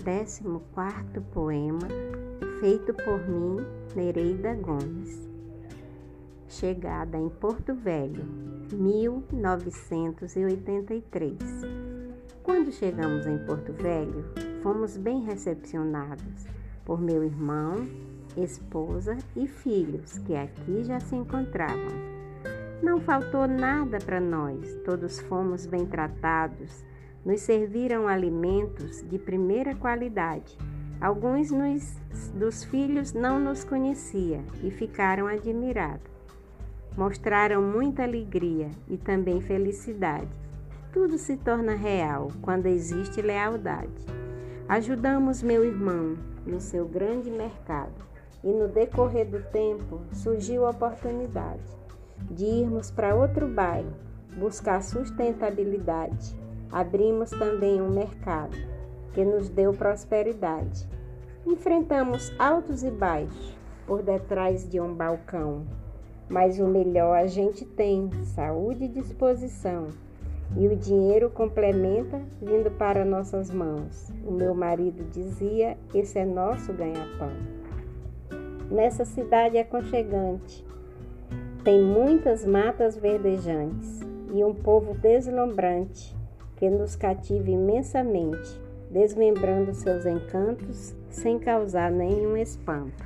14º poema feito por mim, Nereida Gomes. Chegada em Porto Velho, 1983. Quando chegamos em Porto Velho, fomos bem recepcionados por meu irmão, esposa e filhos que aqui já se encontravam. Não faltou nada para nós, todos fomos bem tratados nos serviram alimentos de primeira qualidade. Alguns nos, dos filhos não nos conhecia e ficaram admirados. Mostraram muita alegria e também felicidade. Tudo se torna real quando existe lealdade. Ajudamos meu irmão no seu grande mercado e no decorrer do tempo surgiu a oportunidade de irmos para outro bairro buscar sustentabilidade abrimos também um mercado que nos deu prosperidade. Enfrentamos altos e baixos por detrás de um balcão, mas o melhor a gente tem: saúde e disposição. E o dinheiro complementa vindo para nossas mãos. O meu marido dizia: esse é nosso ganha-pão. Nessa cidade aconchegante, tem muitas matas verdejantes e um povo deslumbrante que nos cativa imensamente, desmembrando seus encantos sem causar nenhum espanto.